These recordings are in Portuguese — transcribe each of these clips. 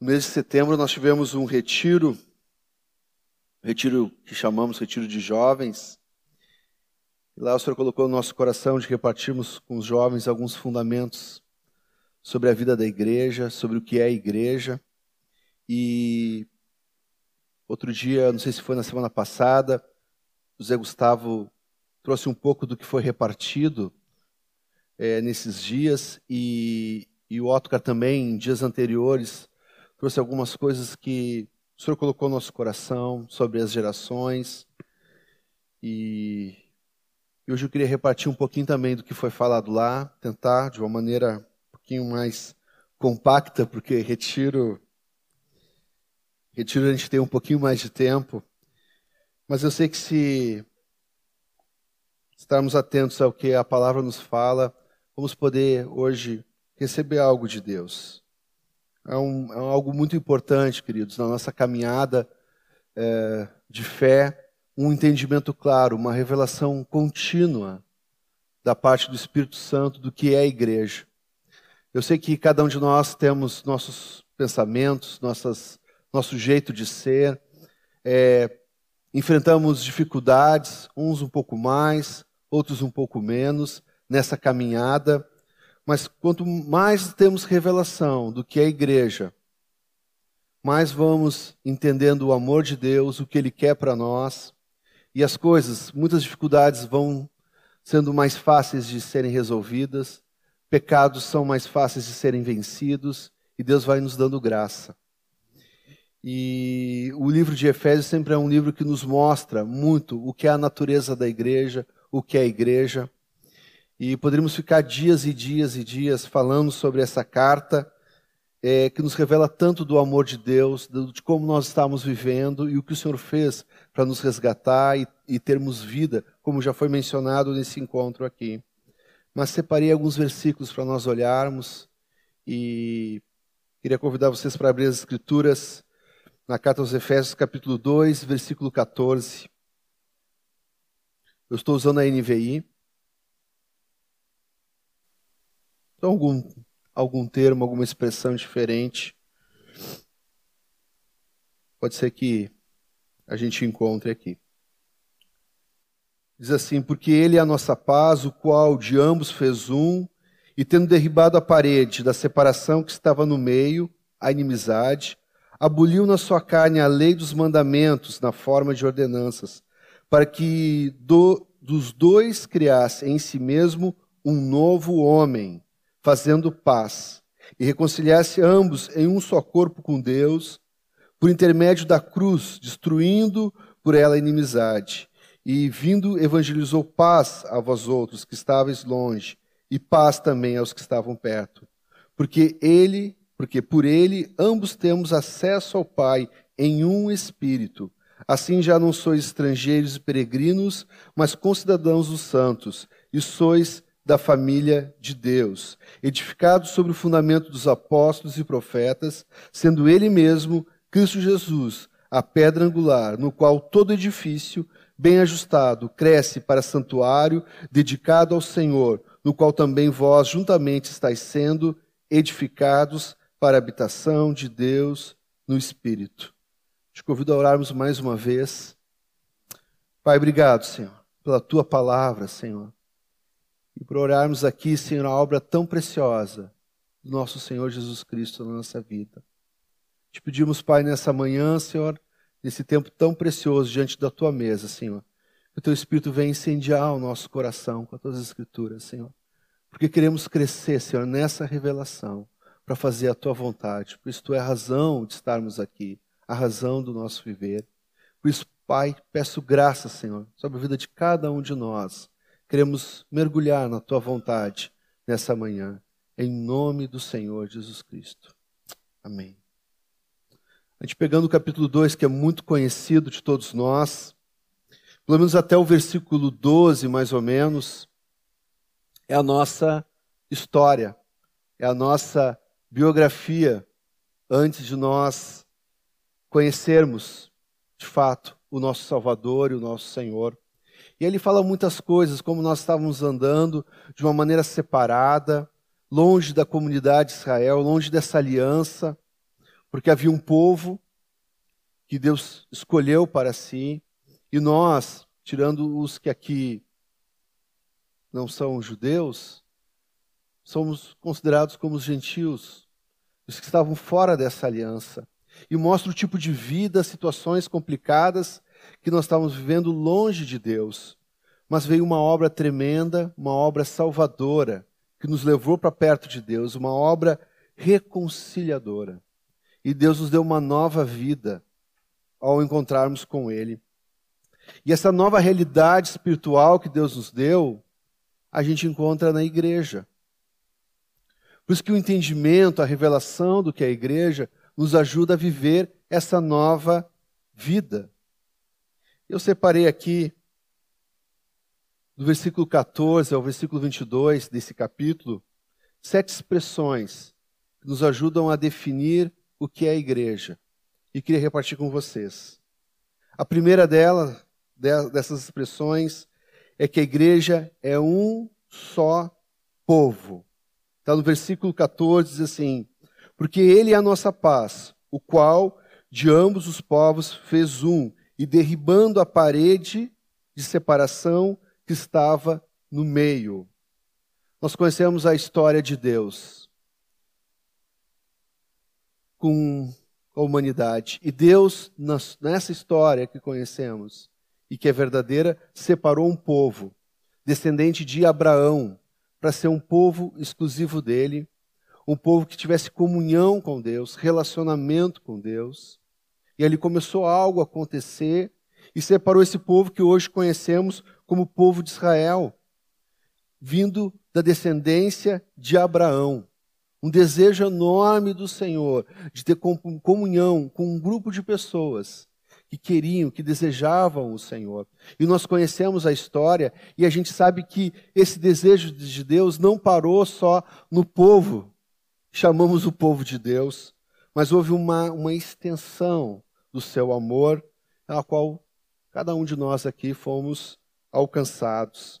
No mês de setembro nós tivemos um retiro, retiro que chamamos retiro de jovens. E lá o Senhor colocou no nosso coração de repartirmos com os jovens alguns fundamentos sobre a vida da igreja, sobre o que é a igreja. E outro dia, não sei se foi na semana passada, o Zé Gustavo trouxe um pouco do que foi repartido é, nesses dias e, e o Otcar também, em dias anteriores, trouxe algumas coisas que o Senhor colocou no nosso coração sobre as gerações. E, hoje eu queria repartir um pouquinho também do que foi falado lá, tentar de uma maneira um pouquinho mais compacta, porque retiro retiro a gente tem um pouquinho mais de tempo. Mas eu sei que se estarmos atentos ao que a palavra nos fala, vamos poder hoje receber algo de Deus. É, um, é algo muito importante, queridos, na nossa caminhada é, de fé, um entendimento claro, uma revelação contínua da parte do Espírito Santo do que é a igreja. Eu sei que cada um de nós temos nossos pensamentos, nossas, nosso jeito de ser, é, enfrentamos dificuldades, uns um pouco mais, outros um pouco menos, nessa caminhada. Mas quanto mais temos revelação do que é a igreja, mais vamos entendendo o amor de Deus, o que Ele quer para nós, e as coisas, muitas dificuldades vão sendo mais fáceis de serem resolvidas, pecados são mais fáceis de serem vencidos, e Deus vai nos dando graça. E o livro de Efésios sempre é um livro que nos mostra muito o que é a natureza da igreja, o que é a igreja. E poderíamos ficar dias e dias e dias falando sobre essa carta, é, que nos revela tanto do amor de Deus, de como nós estamos vivendo e o que o Senhor fez para nos resgatar e, e termos vida, como já foi mencionado nesse encontro aqui. Mas separei alguns versículos para nós olharmos e queria convidar vocês para abrir as Escrituras na carta aos Efésios, capítulo 2, versículo 14. Eu estou usando a NVI. Então, algum, algum termo, alguma expressão diferente. Pode ser que a gente encontre aqui. Diz assim: Porque ele é a nossa paz, o qual de ambos fez um, e tendo derribado a parede da separação que estava no meio, a inimizade, aboliu na sua carne a lei dos mandamentos na forma de ordenanças para que do, dos dois criasse em si mesmo um novo homem, fazendo paz, e reconciliasse ambos em um só corpo com Deus, por intermédio da cruz, destruindo por ela a inimizade. E vindo, evangelizou paz a vós outros que estáveis longe, e paz também aos que estavam perto. Porque ele, porque por ele ambos temos acesso ao Pai em um espírito. Assim já não sois estrangeiros e peregrinos, mas concidadãos dos santos, e sois da família de Deus, edificados sobre o fundamento dos apóstolos e profetas, sendo Ele mesmo, Cristo Jesus, a pedra angular, no qual todo edifício, bem ajustado, cresce para santuário dedicado ao Senhor, no qual também vós juntamente estáis sendo edificados para a habitação de Deus no Espírito. Te convido a orarmos mais uma vez. Pai, obrigado, Senhor, pela tua palavra, Senhor. E por orarmos aqui, Senhor, a obra tão preciosa do nosso Senhor Jesus Cristo na nossa vida. Te pedimos, Pai, nessa manhã, Senhor, nesse tempo tão precioso diante da tua mesa, Senhor, que o teu Espírito venha incendiar o nosso coração com as tuas escrituras, Senhor. Porque queremos crescer, Senhor, nessa revelação para fazer a tua vontade. Por isso, tu é a razão de estarmos aqui a razão do nosso viver. Por isso, Pai, peço graça, Senhor, sobre a vida de cada um de nós. Queremos mergulhar na tua vontade nessa manhã, em nome do Senhor Jesus Cristo. Amém. A gente pegando o capítulo 2, que é muito conhecido de todos nós, pelo menos até o versículo 12, mais ou menos, é a nossa história, é a nossa biografia antes de nós conhecermos, de fato, o nosso Salvador e o nosso Senhor. E ele fala muitas coisas, como nós estávamos andando de uma maneira separada, longe da comunidade de Israel, longe dessa aliança. porque havia um povo que Deus escolheu para si, e nós, tirando os que aqui não são judeus, somos considerados como os gentios, os que estavam fora dessa aliança. E mostra o tipo de vida, situações complicadas que nós estávamos vivendo longe de Deus. Mas veio uma obra tremenda, uma obra salvadora, que nos levou para perto de Deus, uma obra reconciliadora. E Deus nos deu uma nova vida ao encontrarmos com Ele. E essa nova realidade espiritual que Deus nos deu, a gente encontra na igreja. Por isso que o entendimento, a revelação do que é a igreja, nos ajuda a viver essa nova vida. Eu separei aqui, do versículo 14 ao versículo 22 desse capítulo, sete expressões que nos ajudam a definir o que é a igreja. E queria repartir com vocês. A primeira dela, dessas expressões, é que a igreja é um só povo. Está no versículo 14, diz assim: Porque ele é a nossa paz, o qual de ambos os povos fez um, e derribando a parede de separação que estava no meio. Nós conhecemos a história de Deus com a humanidade. E Deus, nessa história que conhecemos e que é verdadeira, separou um povo, descendente de Abraão, para ser um povo exclusivo dele, um povo que tivesse comunhão com Deus, relacionamento com Deus. E ali começou algo a acontecer e separou esse povo que hoje conhecemos como povo de Israel, vindo da descendência de Abraão. Um desejo enorme do Senhor de ter comunhão com um grupo de pessoas que queriam, que desejavam o Senhor. E nós conhecemos a história e a gente sabe que esse desejo de Deus não parou só no povo, chamamos o povo de Deus, mas houve uma, uma extensão do seu amor, a qual cada um de nós aqui fomos alcançados.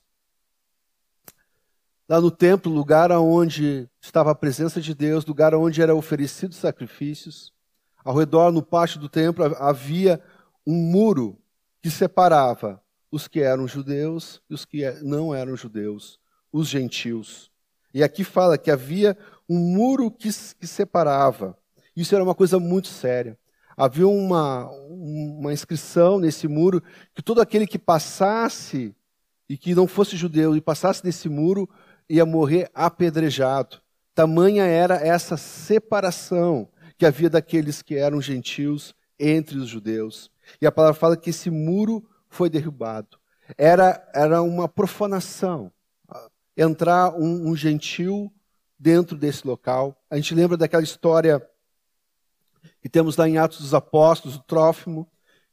Lá no templo, lugar onde estava a presença de Deus, lugar onde eram oferecidos sacrifícios, ao redor, no pátio do templo, havia um muro que separava os que eram judeus e os que não eram judeus, os gentios. E aqui fala que havia um muro que, que separava. Isso era uma coisa muito séria havia uma, uma inscrição nesse muro que todo aquele que passasse e que não fosse judeu e passasse nesse muro ia morrer apedrejado. Tamanha era essa separação que havia daqueles que eram gentios entre os judeus. E a palavra fala que esse muro foi derrubado. Era, era uma profanação entrar um, um gentil dentro desse local. A gente lembra daquela história que temos lá em Atos dos Apóstolos, o Trófimo,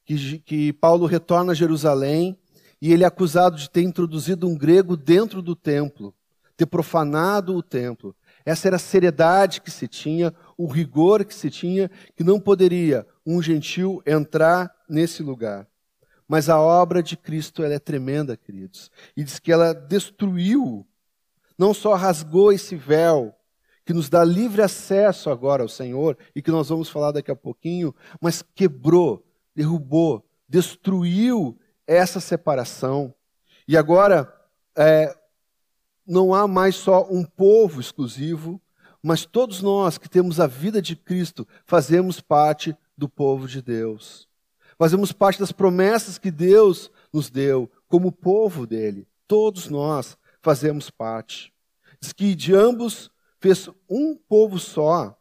que, que Paulo retorna a Jerusalém e ele é acusado de ter introduzido um grego dentro do templo, ter profanado o templo. Essa era a seriedade que se tinha, o rigor que se tinha, que não poderia um gentil entrar nesse lugar. Mas a obra de Cristo ela é tremenda, queridos. E diz que ela destruiu, não só rasgou esse véu, que nos dá livre acesso agora ao Senhor e que nós vamos falar daqui a pouquinho, mas quebrou, derrubou, destruiu essa separação. E agora é, não há mais só um povo exclusivo, mas todos nós que temos a vida de Cristo fazemos parte do povo de Deus. Fazemos parte das promessas que Deus nos deu como povo dele. Todos nós fazemos parte. Diz que de ambos fez um povo só.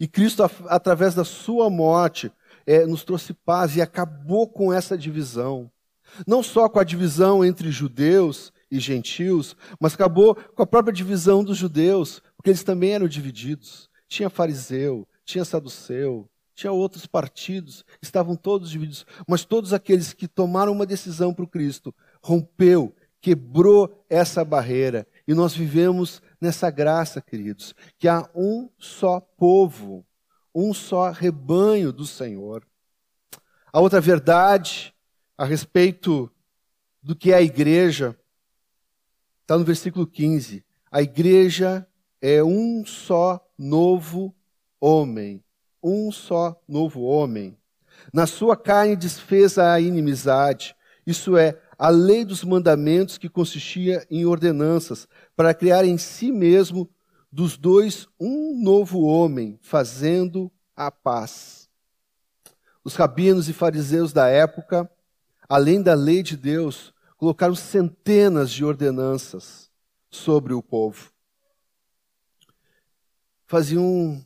E Cristo, através da sua morte, é, nos trouxe paz e acabou com essa divisão. Não só com a divisão entre judeus e gentios, mas acabou com a própria divisão dos judeus, porque eles também eram divididos. Tinha fariseu, tinha saduceu, tinha outros partidos, estavam todos divididos. Mas todos aqueles que tomaram uma decisão para o Cristo, rompeu, quebrou essa barreira. E nós vivemos nessa graça, queridos, que há um só povo, um só rebanho do Senhor. A outra verdade a respeito do que é a igreja está no versículo 15. A igreja é um só novo homem um só novo homem. Na sua carne desfez a inimizade, isso é, a lei dos mandamentos que consistia em ordenanças, para criar em si mesmo dos dois um novo homem, fazendo a paz. Os rabinos e fariseus da época, além da lei de Deus, colocaram centenas de ordenanças sobre o povo. Faziam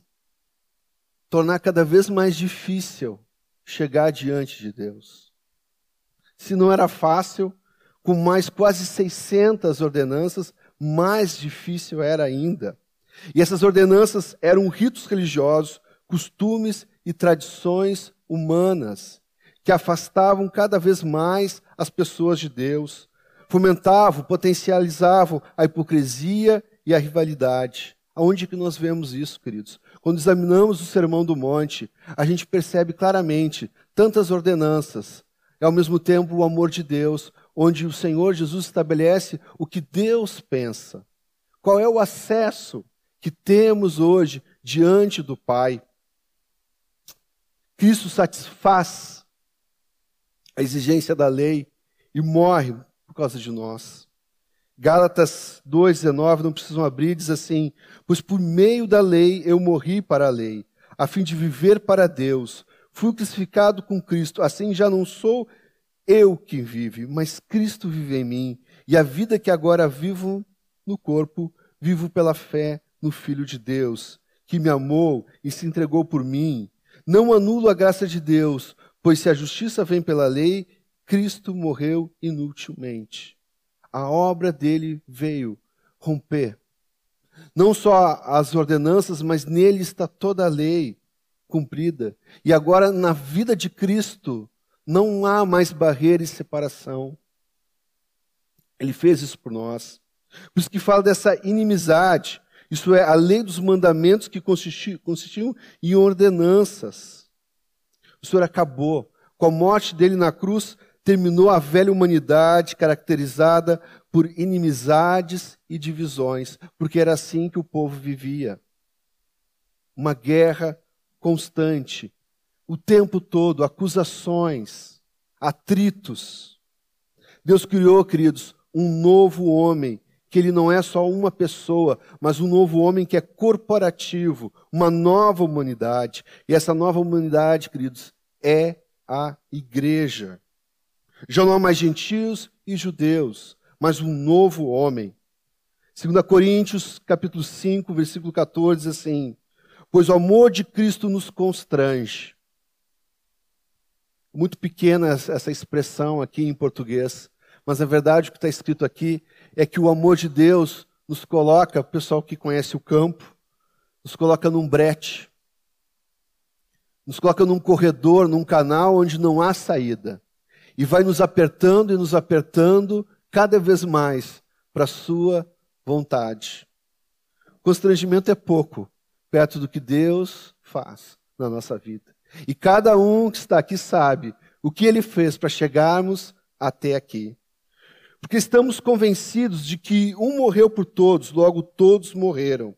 tornar cada vez mais difícil chegar diante de Deus. Se não era fácil, com mais quase 600 ordenanças, mais difícil era ainda. E essas ordenanças eram ritos religiosos, costumes e tradições humanas que afastavam cada vez mais as pessoas de Deus, fomentavam, potencializavam a hipocrisia e a rivalidade. Aonde que nós vemos isso, queridos? Quando examinamos o Sermão do Monte, a gente percebe claramente tantas ordenanças, e ao mesmo tempo o amor de Deus, onde o Senhor Jesus estabelece o que Deus pensa. Qual é o acesso que temos hoje diante do Pai? Cristo satisfaz a exigência da lei e morre por causa de nós. Gálatas 2,19, não precisam abrir, diz assim: Pois por meio da lei eu morri para a lei, a fim de viver para Deus. Fui crucificado com Cristo, assim já não sou eu quem vive, mas Cristo vive em mim. E a vida que agora vivo no corpo, vivo pela fé no Filho de Deus, que me amou e se entregou por mim. Não anulo a graça de Deus, pois se a justiça vem pela lei, Cristo morreu inutilmente a obra dele veio romper. Não só as ordenanças, mas nele está toda a lei cumprida. E agora, na vida de Cristo, não há mais barreira e separação. Ele fez isso por nós. Por isso que fala dessa inimizade. Isso é a lei dos mandamentos que consistiam em ordenanças. O Senhor acabou. Com a morte dele na cruz, terminou a velha humanidade caracterizada por inimizades e divisões, porque era assim que o povo vivia. Uma guerra constante, o tempo todo, acusações, atritos. Deus criou, queridos, um novo homem, que ele não é só uma pessoa, mas um novo homem que é corporativo, uma nova humanidade. E essa nova humanidade, queridos, é a igreja. Já não há mais gentios e judeus, mas um novo homem. 2 Coríntios, capítulo 5, versículo 14, diz assim: Pois o amor de Cristo nos constrange. Muito pequena essa expressão aqui em português, mas na verdade o que está escrito aqui é que o amor de Deus nos coloca, o pessoal que conhece o campo, nos coloca num brete, nos coloca num corredor, num canal onde não há saída e vai nos apertando e nos apertando cada vez mais para a sua vontade. Constrangimento é pouco perto do que Deus faz na nossa vida. E cada um que está aqui sabe o que ele fez para chegarmos até aqui. Porque estamos convencidos de que um morreu por todos, logo todos morreram.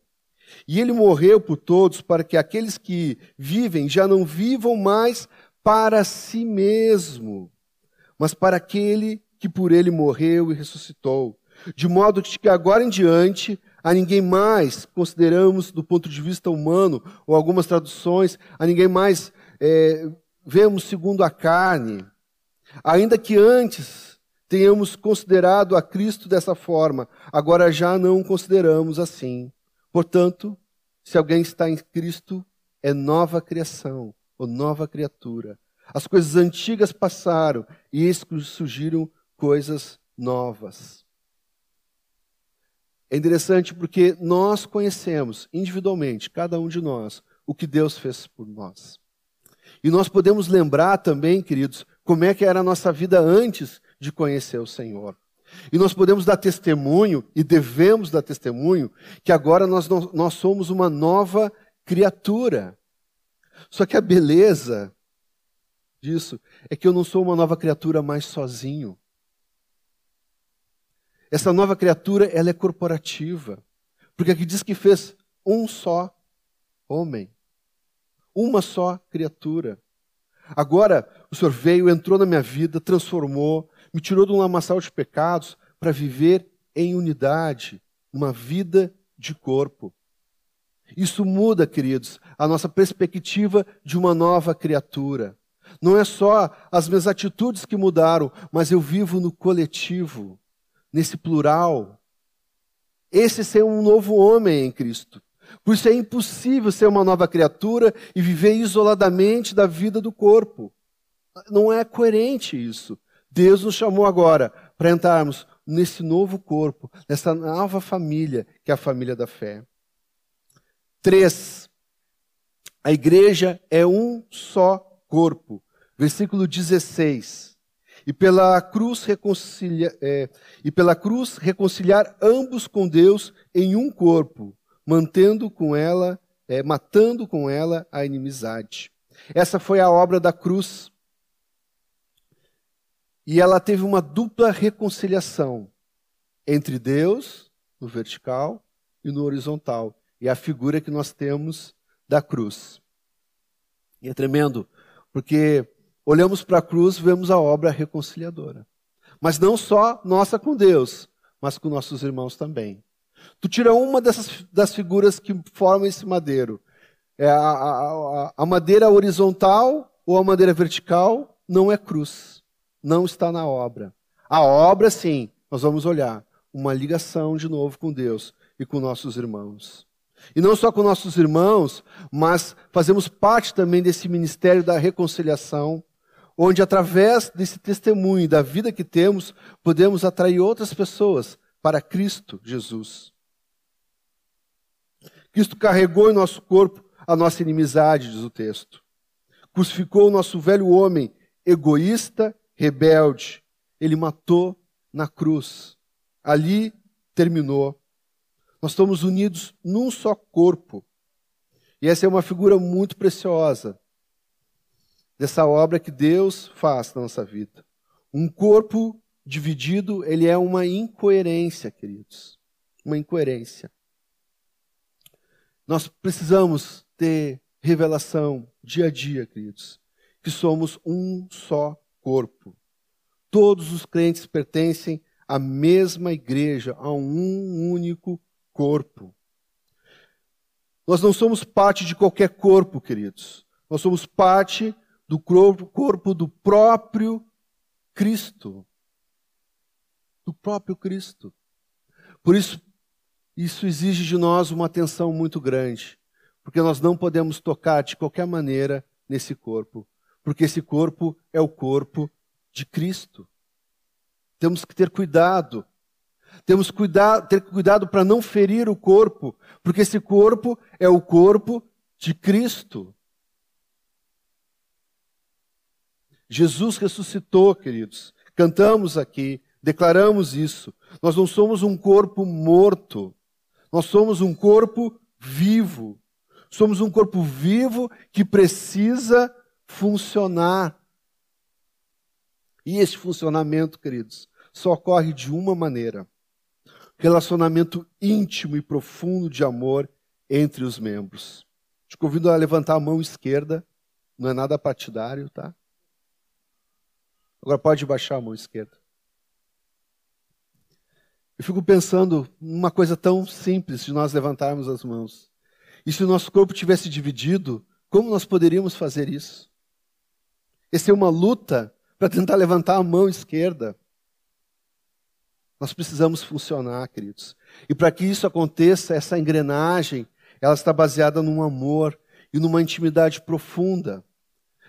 E ele morreu por todos para que aqueles que vivem já não vivam mais para si mesmo, mas para aquele que por ele morreu e ressuscitou. De modo que agora em diante a ninguém mais consideramos do ponto de vista humano, ou algumas traduções, a ninguém mais é, vemos segundo a carne. Ainda que antes tenhamos considerado a Cristo dessa forma, agora já não o consideramos assim. Portanto, se alguém está em Cristo, é nova criação, ou nova criatura. As coisas antigas passaram e surgiram coisas novas. É interessante porque nós conhecemos individualmente, cada um de nós, o que Deus fez por nós. E nós podemos lembrar também, queridos, como é que era a nossa vida antes de conhecer o Senhor. E nós podemos dar testemunho, e devemos dar testemunho, que agora nós, nós somos uma nova criatura. Só que a beleza disso é que eu não sou uma nova criatura mais sozinho. Essa nova criatura, ela é corporativa. Porque aqui diz que fez um só homem. Uma só criatura. Agora, o Senhor veio, entrou na minha vida, transformou, me tirou de um lamaçal de pecados para viver em unidade, uma vida de corpo. Isso muda, queridos, a nossa perspectiva de uma nova criatura. Não é só as minhas atitudes que mudaram, mas eu vivo no coletivo, nesse plural. Esse ser um novo homem em Cristo. Por isso é impossível ser uma nova criatura e viver isoladamente da vida do corpo. Não é coerente isso. Deus nos chamou agora para entrarmos nesse novo corpo, nessa nova família, que é a família da fé. Três, a igreja é um só corpo. Versículo 16. E pela cruz reconcilia, é, e pela cruz reconciliar ambos com Deus em um corpo, mantendo com ela, é, matando com ela a inimizade. Essa foi a obra da cruz. E ela teve uma dupla reconciliação entre Deus, no vertical, e no horizontal. E a figura que nós temos da cruz. E é tremendo, porque olhamos para a cruz, vemos a obra reconciliadora. Mas não só nossa com Deus, mas com nossos irmãos também. Tu tira uma dessas das figuras que formam esse madeiro. É a, a, a madeira horizontal ou a madeira vertical não é cruz. Não está na obra. A obra, sim, nós vamos olhar. Uma ligação de novo com Deus e com nossos irmãos. E não só com nossos irmãos, mas fazemos parte também desse ministério da reconciliação, onde através desse testemunho da vida que temos, podemos atrair outras pessoas para Cristo Jesus. Cristo carregou em nosso corpo a nossa inimizade, diz o texto. Crucificou o nosso velho homem, egoísta, rebelde. Ele matou na cruz. Ali terminou. Nós estamos unidos num só corpo. E essa é uma figura muito preciosa dessa obra que Deus faz na nossa vida. Um corpo dividido, ele é uma incoerência, queridos. Uma incoerência. Nós precisamos ter revelação dia a dia, queridos, que somos um só corpo. Todos os crentes pertencem à mesma igreja, a um único corpo. Nós não somos parte de qualquer corpo, queridos. Nós somos parte do corpo, do próprio Cristo. Do próprio Cristo. Por isso, isso exige de nós uma atenção muito grande, porque nós não podemos tocar de qualquer maneira nesse corpo, porque esse corpo é o corpo de Cristo. Temos que ter cuidado. Temos que cuidar, ter cuidado para não ferir o corpo, porque esse corpo é o corpo de Cristo. Jesus ressuscitou, queridos. Cantamos aqui, declaramos isso. Nós não somos um corpo morto. Nós somos um corpo vivo. Somos um corpo vivo que precisa funcionar. E esse funcionamento, queridos, só ocorre de uma maneira: relacionamento íntimo e profundo de amor entre os membros. Te convido a levantar a mão esquerda, não é nada partidário, tá? Agora pode baixar a mão esquerda. Eu fico pensando numa coisa tão simples de nós levantarmos as mãos. E se o nosso corpo tivesse dividido, como nós poderíamos fazer isso? Essa é uma luta para tentar levantar a mão esquerda. Nós precisamos funcionar, queridos. E para que isso aconteça, essa engrenagem, ela está baseada num amor e numa intimidade profunda.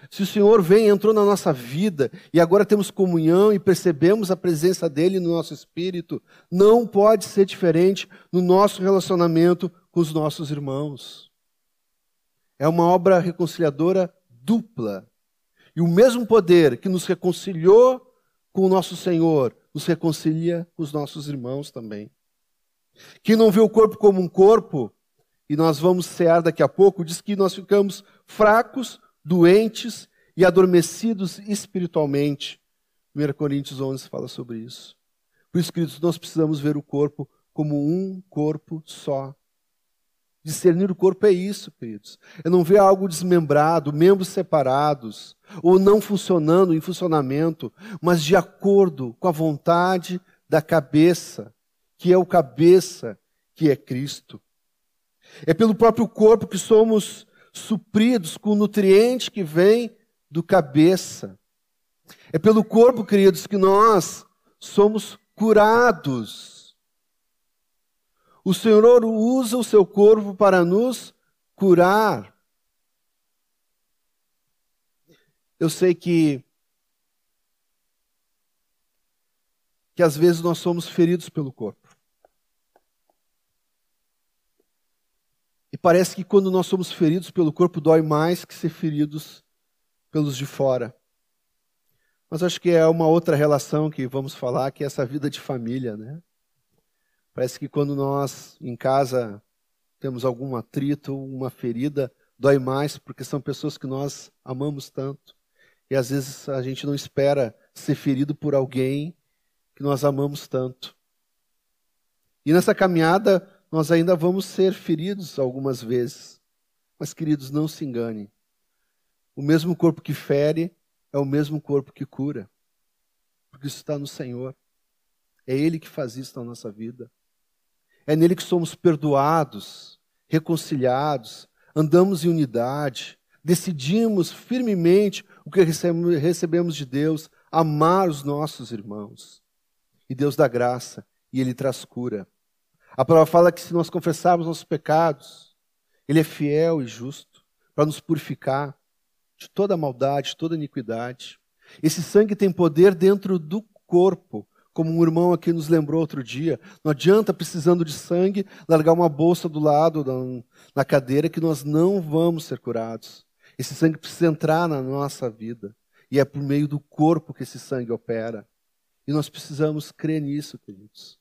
Se o Senhor vem, entrou na nossa vida e agora temos comunhão e percebemos a presença dele no nosso espírito, não pode ser diferente no nosso relacionamento com os nossos irmãos. É uma obra reconciliadora dupla. E o mesmo poder que nos reconciliou com o nosso Senhor nos reconcilia com os nossos irmãos também. Quem não vê o corpo como um corpo, e nós vamos cear daqui a pouco, diz que nós ficamos fracos doentes e adormecidos espiritualmente. 1 Coríntios 11 fala sobre isso. Por isso, queridos, nós precisamos ver o corpo como um corpo só. Discernir o corpo é isso, queridos. É não ver algo desmembrado, membros separados, ou não funcionando em funcionamento, mas de acordo com a vontade da cabeça, que é o cabeça, que é Cristo. É pelo próprio corpo que somos supridos com o nutriente que vem do cabeça. É pelo corpo, queridos, que nós somos curados. O Senhor usa o seu corpo para nos curar. Eu sei que que às vezes nós somos feridos pelo corpo. E parece que quando nós somos feridos pelo corpo dói mais que ser feridos pelos de fora. Mas acho que é uma outra relação que vamos falar, que é essa vida de família, né? Parece que quando nós em casa temos algum atrito, uma ferida, dói mais porque são pessoas que nós amamos tanto. E às vezes a gente não espera ser ferido por alguém que nós amamos tanto. E nessa caminhada nós ainda vamos ser feridos algumas vezes. Mas queridos, não se enganem. O mesmo corpo que fere é o mesmo corpo que cura. Porque isso está no Senhor. É Ele que faz isso na nossa vida. É nele que somos perdoados, reconciliados, andamos em unidade, decidimos firmemente o que recebemos de Deus, amar os nossos irmãos. E Deus dá graça e Ele traz cura. A palavra fala que se nós confessarmos nossos pecados, Ele é fiel e justo para nos purificar de toda maldade, toda iniquidade. Esse sangue tem poder dentro do corpo, como um irmão aqui nos lembrou outro dia. Não adianta, precisando de sangue, largar uma bolsa do lado na cadeira que nós não vamos ser curados. Esse sangue precisa entrar na nossa vida. E é por meio do corpo que esse sangue opera. E nós precisamos crer nisso, queridos.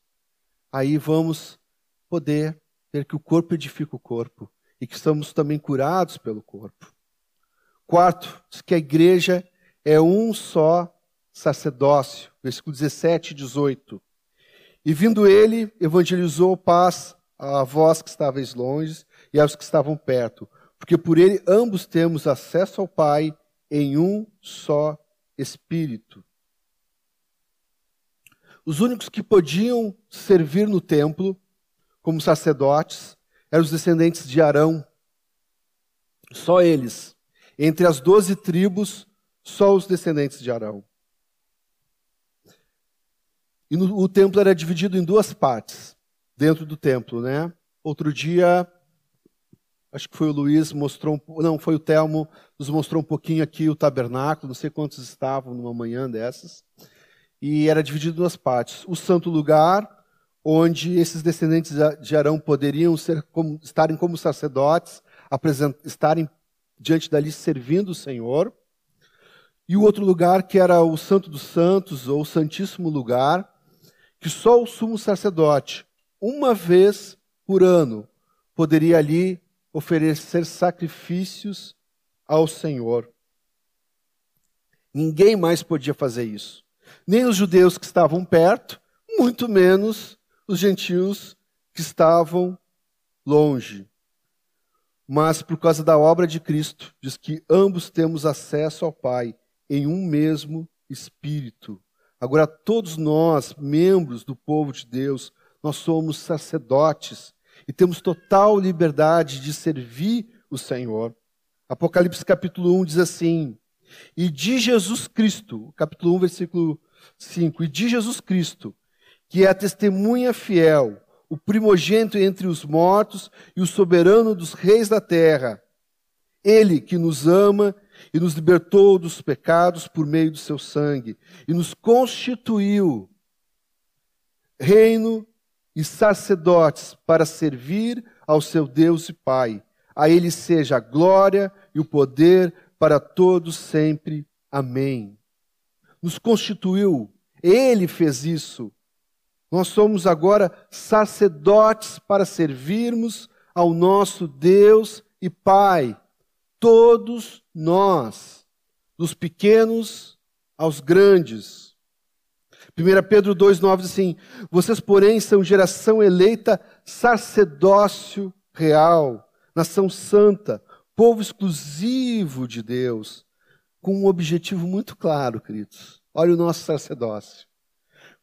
Aí vamos poder ver que o corpo edifica o corpo e que estamos também curados pelo corpo. Quarto, diz que a igreja é um só sacerdócio. Versículo 17 e 18. E vindo ele, evangelizou paz a vós que estáveis longe e aos que estavam perto, porque por ele ambos temos acesso ao Pai em um só Espírito. Os únicos que podiam servir no templo como sacerdotes eram os descendentes de Arão. Só eles. Entre as doze tribos, só os descendentes de Arão. E no, o templo era dividido em duas partes, dentro do templo, né? Outro dia, acho que foi o Luiz, mostrou, não, foi o Telmo, nos mostrou um pouquinho aqui o tabernáculo, não sei quantos estavam numa manhã dessas. E era dividido em duas partes. O santo lugar, onde esses descendentes de Arão poderiam ser como, estarem como sacerdotes, estarem diante dali servindo o Senhor. E o outro lugar que era o Santo dos Santos, ou o Santíssimo Lugar, que só o sumo sacerdote, uma vez por ano, poderia ali oferecer sacrifícios ao Senhor. Ninguém mais podia fazer isso. Nem os judeus que estavam perto, muito menos os gentios que estavam longe mas por causa da obra de Cristo, diz que ambos temos acesso ao Pai em um mesmo Espírito. Agora, todos nós, membros do povo de Deus, nós somos sacerdotes e temos total liberdade de servir o Senhor. Apocalipse capítulo 1 diz assim: E de Jesus Cristo, capítulo 1, versículo 5, e de Jesus Cristo, que é a testemunha fiel, o primogênito entre os mortos e o soberano dos reis da terra. Ele que nos ama e nos libertou dos pecados por meio do seu sangue e nos constituiu reino e sacerdotes para servir ao seu Deus e Pai. A ele seja a glória e o poder para todos sempre. Amém. Nos constituiu, ele fez isso nós somos agora sacerdotes para servirmos ao nosso Deus e Pai. Todos nós, dos pequenos aos grandes. 1 Pedro 2,9 diz assim: Vocês, porém, são geração eleita, sacerdócio real, nação santa, povo exclusivo de Deus, com um objetivo muito claro, queridos. Olha o nosso sacerdócio.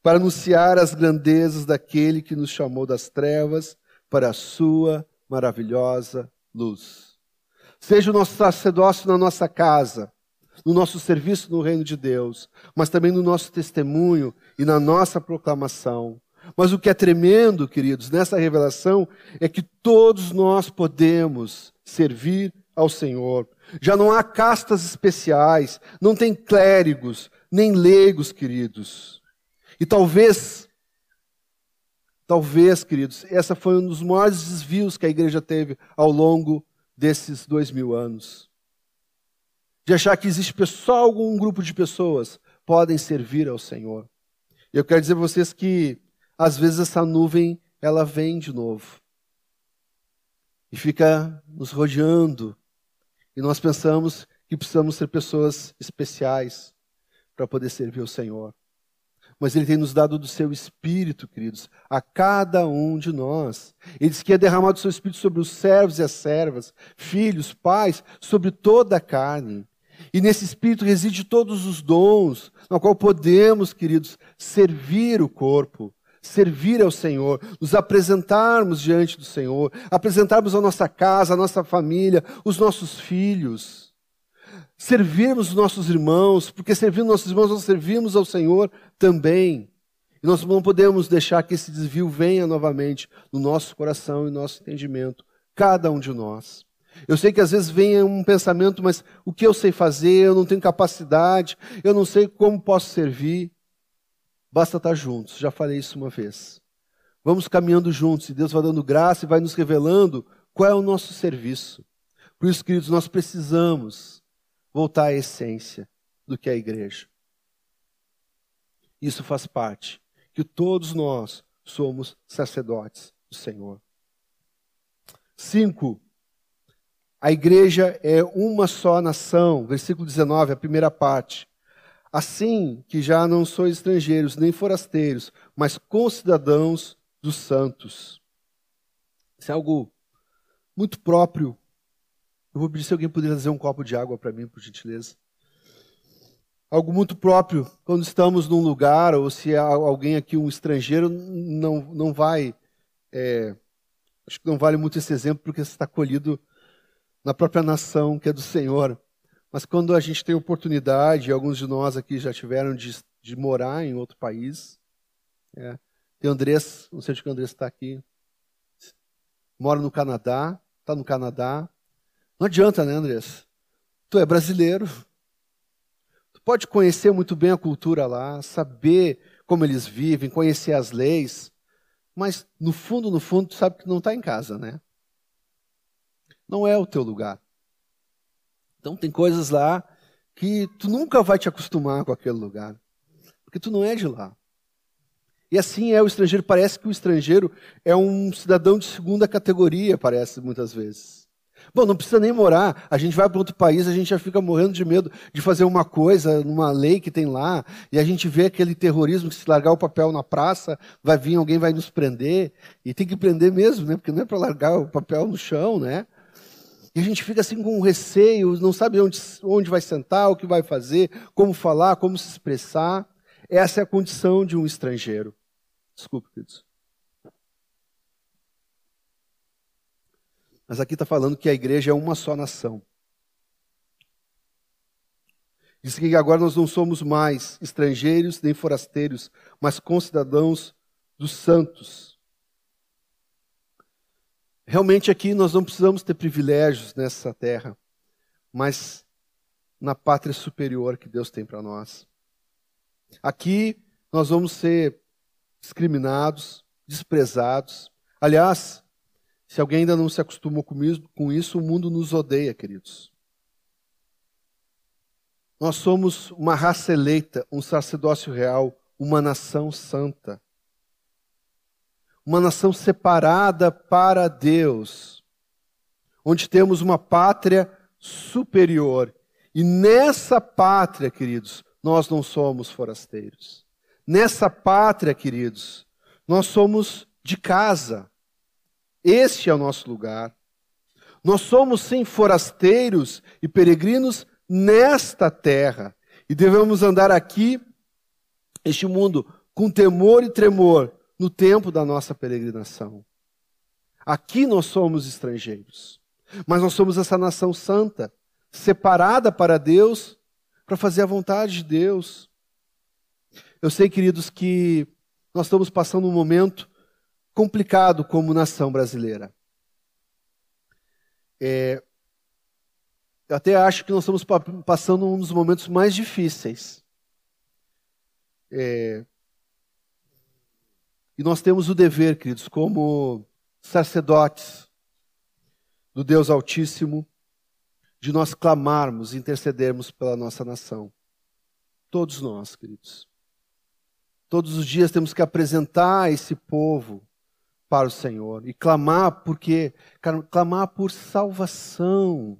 Para anunciar as grandezas daquele que nos chamou das trevas para a sua maravilhosa luz. Seja o nosso sacerdócio na nossa casa, no nosso serviço no reino de Deus, mas também no nosso testemunho e na nossa proclamação. Mas o que é tremendo, queridos, nessa revelação é que todos nós podemos servir ao Senhor. Já não há castas especiais, não tem clérigos, nem leigos, queridos. E talvez, talvez, queridos, essa foi um dos maiores desvios que a igreja teve ao longo desses dois mil anos. De achar que existe só algum grupo de pessoas podem servir ao Senhor. Eu quero dizer a vocês que, às vezes, essa nuvem, ela vem de novo. E fica nos rodeando, e nós pensamos que precisamos ser pessoas especiais para poder servir o Senhor. Mas Ele tem nos dado do seu Espírito, queridos, a cada um de nós. Ele diz que ia derramar do seu Espírito sobre os servos e as servas, filhos, pais, sobre toda a carne. E nesse Espírito reside todos os dons, no qual podemos, queridos, servir o corpo, servir ao Senhor, nos apresentarmos diante do Senhor, apresentarmos a nossa casa, a nossa família, os nossos filhos, servirmos os nossos irmãos, porque servindo nossos irmãos, nós servimos ao Senhor também. E nós não podemos deixar que esse desvio venha novamente no nosso coração e no nosso entendimento, cada um de nós. Eu sei que às vezes vem um pensamento, mas o que eu sei fazer? Eu não tenho capacidade, eu não sei como posso servir. Basta estar juntos, já falei isso uma vez. Vamos caminhando juntos e Deus vai dando graça e vai nos revelando qual é o nosso serviço. Por isso, queridos, nós precisamos voltar à essência do que é a igreja. Isso faz parte, que todos nós somos sacerdotes do Senhor. Cinco, a igreja é uma só nação, versículo 19, a primeira parte. Assim que já não sois estrangeiros nem forasteiros, mas concidadãos dos santos. Isso é algo muito próprio. Eu vou pedir se alguém poderia trazer um copo de água para mim, por gentileza. Algo muito próprio quando estamos num lugar, ou se alguém aqui, um estrangeiro, não, não vai. É, acho que não vale muito esse exemplo, porque está colhido na própria nação que é do Senhor. Mas quando a gente tem oportunidade, alguns de nós aqui já tiveram de, de morar em outro país. É. Tem Andrés, não sei de que o Andrés está aqui. Mora no Canadá, está no Canadá. Não adianta, né, Andrés? Tu é brasileiro. Tu pode conhecer muito bem a cultura lá, saber como eles vivem, conhecer as leis. Mas, no fundo, no fundo, tu sabe que não está em casa, né? Não é o teu lugar. Então tem coisas lá que tu nunca vai te acostumar com aquele lugar, porque tu não é de lá. E assim é o estrangeiro, parece que o estrangeiro é um cidadão de segunda categoria, parece muitas vezes. Bom, não precisa nem morar, a gente vai para outro país, a gente já fica morrendo de medo de fazer uma coisa numa lei que tem lá, e a gente vê aquele terrorismo que se largar o papel na praça, vai vir alguém vai nos prender, e tem que prender mesmo, né? Porque não é para largar o papel no chão, né? E a gente fica assim com receio, não sabe onde, onde vai sentar, o que vai fazer, como falar, como se expressar. Essa é a condição de um estrangeiro. Desculpe, queridos. Mas aqui está falando que a igreja é uma só nação. Diz que agora nós não somos mais estrangeiros nem forasteiros, mas concidadãos dos santos. Realmente aqui nós não precisamos ter privilégios nessa terra, mas na pátria superior que Deus tem para nós. Aqui nós vamos ser discriminados, desprezados. Aliás, se alguém ainda não se acostumou com isso, o mundo nos odeia, queridos. Nós somos uma raça eleita, um sacerdócio real, uma nação santa uma nação separada para Deus, onde temos uma pátria superior. E nessa pátria, queridos, nós não somos forasteiros. Nessa pátria, queridos, nós somos de casa. Este é o nosso lugar. Nós somos, sim, forasteiros e peregrinos nesta terra. E devemos andar aqui, este mundo, com temor e tremor, no tempo da nossa peregrinação. Aqui nós somos estrangeiros, mas nós somos essa nação santa, separada para Deus, para fazer a vontade de Deus. Eu sei, queridos, que nós estamos passando um momento complicado como nação brasileira. É, eu até acho que nós estamos passando um dos momentos mais difíceis. É, e nós temos o dever, queridos, como sacerdotes do Deus Altíssimo, de nós clamarmos, intercedermos pela nossa nação. Todos nós, queridos. Todos os dias temos que apresentar esse povo para o Senhor e clamar porque clamar por salvação.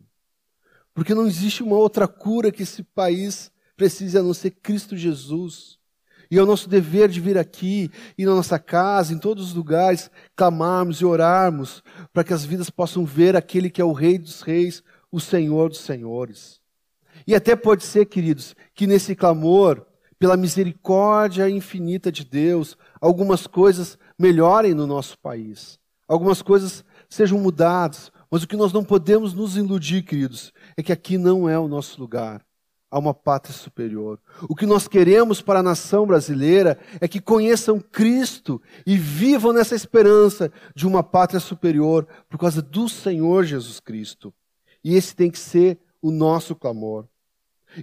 Porque não existe uma outra cura que esse país precise a não ser Cristo Jesus. E é o nosso dever de vir aqui, e na nossa casa, em todos os lugares, clamarmos e orarmos para que as vidas possam ver aquele que é o Rei dos Reis, o Senhor dos Senhores. E até pode ser, queridos, que nesse clamor, pela misericórdia infinita de Deus, algumas coisas melhorem no nosso país, algumas coisas sejam mudadas, mas o que nós não podemos nos iludir, queridos, é que aqui não é o nosso lugar a uma pátria superior. O que nós queremos para a nação brasileira é que conheçam Cristo e vivam nessa esperança de uma pátria superior por causa do Senhor Jesus Cristo. E esse tem que ser o nosso clamor.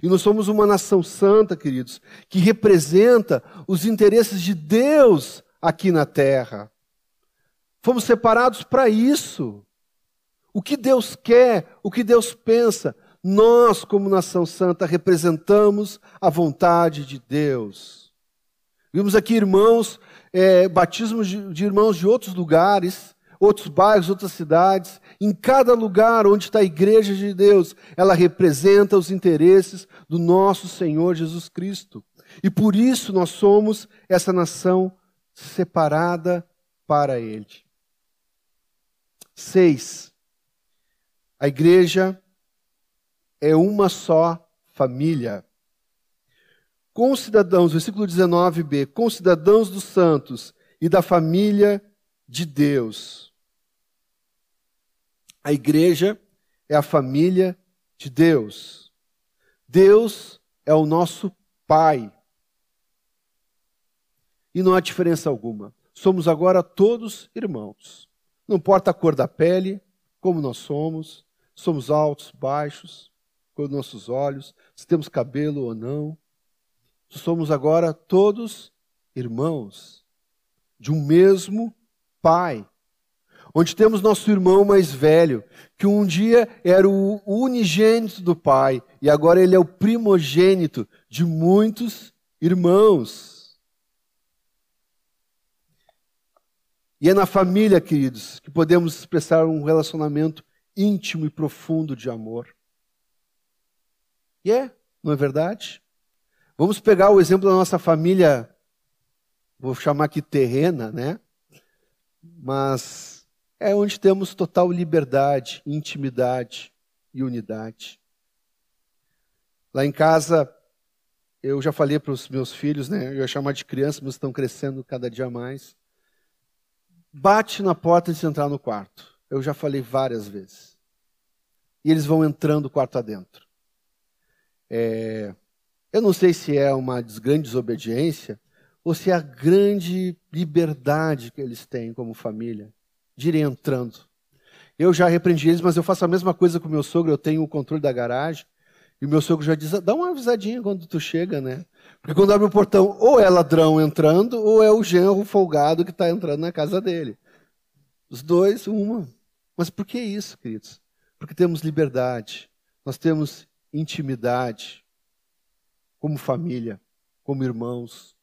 E nós somos uma nação santa, queridos, que representa os interesses de Deus aqui na terra. Fomos separados para isso. O que Deus quer, o que Deus pensa, nós, como nação santa, representamos a vontade de Deus. Vimos aqui irmãos, é, batismos de, de irmãos de outros lugares, outros bairros, outras cidades. Em cada lugar onde está a igreja de Deus, ela representa os interesses do nosso Senhor Jesus Cristo. E por isso nós somos essa nação separada para Ele. Seis. A igreja é uma só família. Com cidadãos, versículo 19b, com cidadãos dos santos e da família de Deus. A igreja é a família de Deus. Deus é o nosso Pai. E não há diferença alguma. Somos agora todos irmãos. Não importa a cor da pele, como nós somos, somos altos, baixos, com nossos olhos, se temos cabelo ou não. Somos agora todos irmãos de um mesmo Pai. Onde temos nosso irmão mais velho, que um dia era o unigênito do Pai e agora ele é o primogênito de muitos irmãos. E é na família, queridos, que podemos expressar um relacionamento íntimo e profundo de amor. E é, não é verdade? Vamos pegar o exemplo da nossa família, vou chamar aqui terrena, né? Mas é onde temos total liberdade, intimidade e unidade. Lá em casa, eu já falei para os meus filhos, né? Eu ia chamar de criança, mas estão crescendo cada dia mais. Bate na porta de entrar no quarto. Eu já falei várias vezes. E eles vão entrando quarto adentro. É, eu não sei se é uma grande desobediência ou se é a grande liberdade que eles têm como família de ir entrando. Eu já repreendi eles, mas eu faço a mesma coisa com o meu sogro. Eu tenho o controle da garagem. E o meu sogro já diz: dá uma avisadinha quando tu chega, né? Porque quando abre o portão, ou é ladrão entrando, ou é o genro folgado que está entrando na casa dele. Os dois, uma. Mas por que isso, queridos? Porque temos liberdade, nós temos intimidade, como família, como irmãos.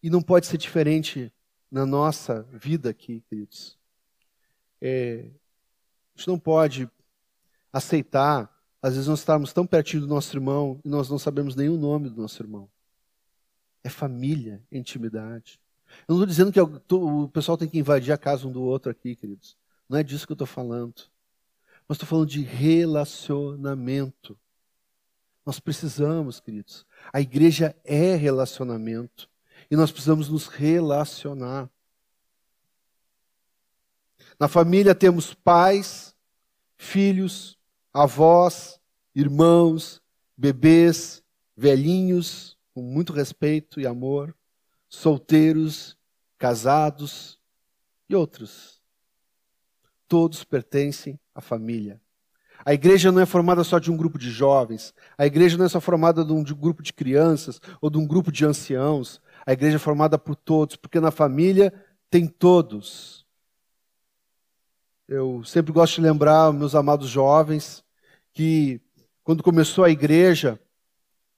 E não pode ser diferente na nossa vida aqui, queridos. É, a gente não pode aceitar, às vezes, nós estarmos tão pertinho do nosso irmão e nós não sabemos o nome do nosso irmão. É família, é intimidade. Eu não estou dizendo que o pessoal tem que invadir a casa um do outro aqui, queridos. Não é disso que eu estou falando. Mas estou falando de relacionamento. Nós precisamos, queridos. A igreja é relacionamento. E nós precisamos nos relacionar. Na família temos pais, filhos, avós, irmãos, bebês, velhinhos, com muito respeito e amor, solteiros, casados e outros. Todos pertencem à família. A igreja não é formada só de um grupo de jovens, a igreja não é só formada de um, grupo de crianças ou de um grupo de anciãos. A igreja é formada por todos, porque na família tem todos. Eu sempre gosto de lembrar, meus amados jovens, que quando começou a igreja,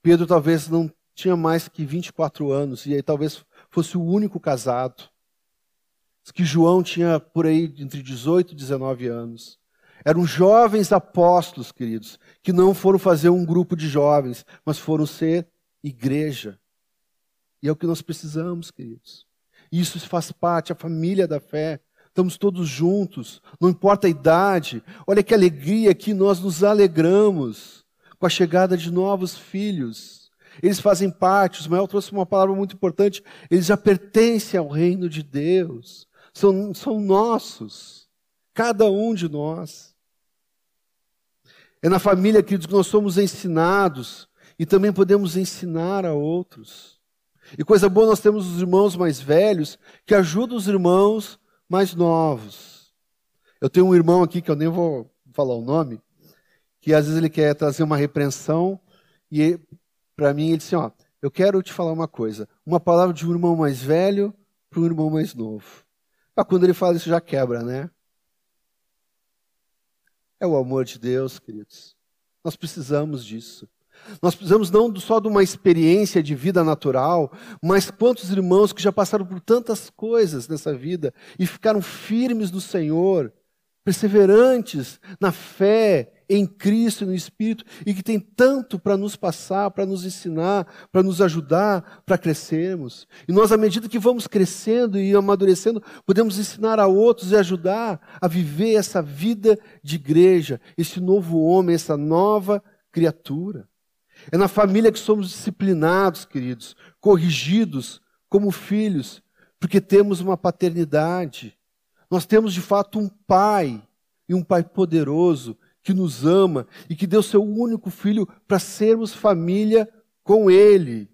Pedro talvez não tinha mais que 24 anos, e aí talvez fosse o único casado. Que João tinha por aí entre 18 e 19 anos. Eram jovens apóstolos, queridos, que não foram fazer um grupo de jovens, mas foram ser igreja. E é o que nós precisamos, queridos. Isso faz parte, a família da fé estamos todos juntos, não importa a idade. Olha que alegria que nós nos alegramos com a chegada de novos filhos. Eles fazem parte, o Ismael trouxe uma palavra muito importante, eles já pertencem ao reino de Deus, são, são nossos, cada um de nós. É na família, queridos, que nós somos ensinados e também podemos ensinar a outros. E coisa boa, nós temos os irmãos mais velhos que ajudam os irmãos mais novos. Eu tenho um irmão aqui que eu nem vou falar o nome, que às vezes ele quer trazer uma repreensão e para mim ele disse: ó, eu quero te falar uma coisa, uma palavra de um irmão mais velho para um irmão mais novo. Ah, quando ele fala isso já quebra, né? É o amor de Deus, queridos. Nós precisamos disso. Nós precisamos não só de uma experiência de vida natural, mas quantos irmãos que já passaram por tantas coisas nessa vida e ficaram firmes no Senhor, perseverantes na fé em Cristo e no Espírito e que tem tanto para nos passar, para nos ensinar, para nos ajudar, para crescermos. E nós, à medida que vamos crescendo e amadurecendo, podemos ensinar a outros e ajudar a viver essa vida de igreja, esse novo homem, essa nova criatura. É na família que somos disciplinados, queridos, corrigidos como filhos, porque temos uma paternidade. Nós temos de fato um pai, e um pai poderoso, que nos ama e que deu seu único filho para sermos família com ele.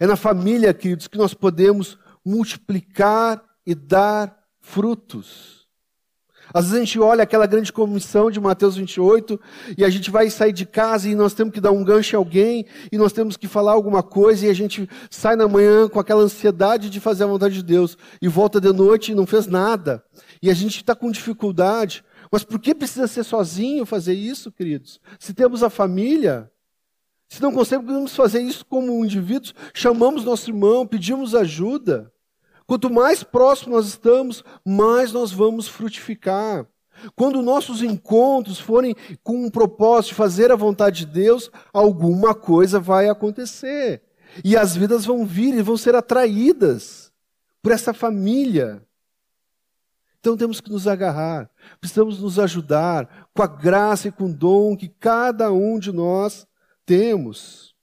É na família, queridos, que nós podemos multiplicar e dar frutos. Às vezes a gente olha aquela grande comissão de Mateus 28 e a gente vai sair de casa e nós temos que dar um gancho a alguém e nós temos que falar alguma coisa e a gente sai na manhã com aquela ansiedade de fazer a vontade de Deus e volta de noite e não fez nada. E a gente está com dificuldade. Mas por que precisa ser sozinho fazer isso, queridos? Se temos a família, se não conseguimos fazer isso como indivíduos, chamamos nosso irmão, pedimos ajuda. Quanto mais próximo nós estamos, mais nós vamos frutificar. Quando nossos encontros forem com um propósito de fazer a vontade de Deus, alguma coisa vai acontecer. E as vidas vão vir e vão ser atraídas por essa família. Então temos que nos agarrar, precisamos nos ajudar com a graça e com o dom que cada um de nós temos.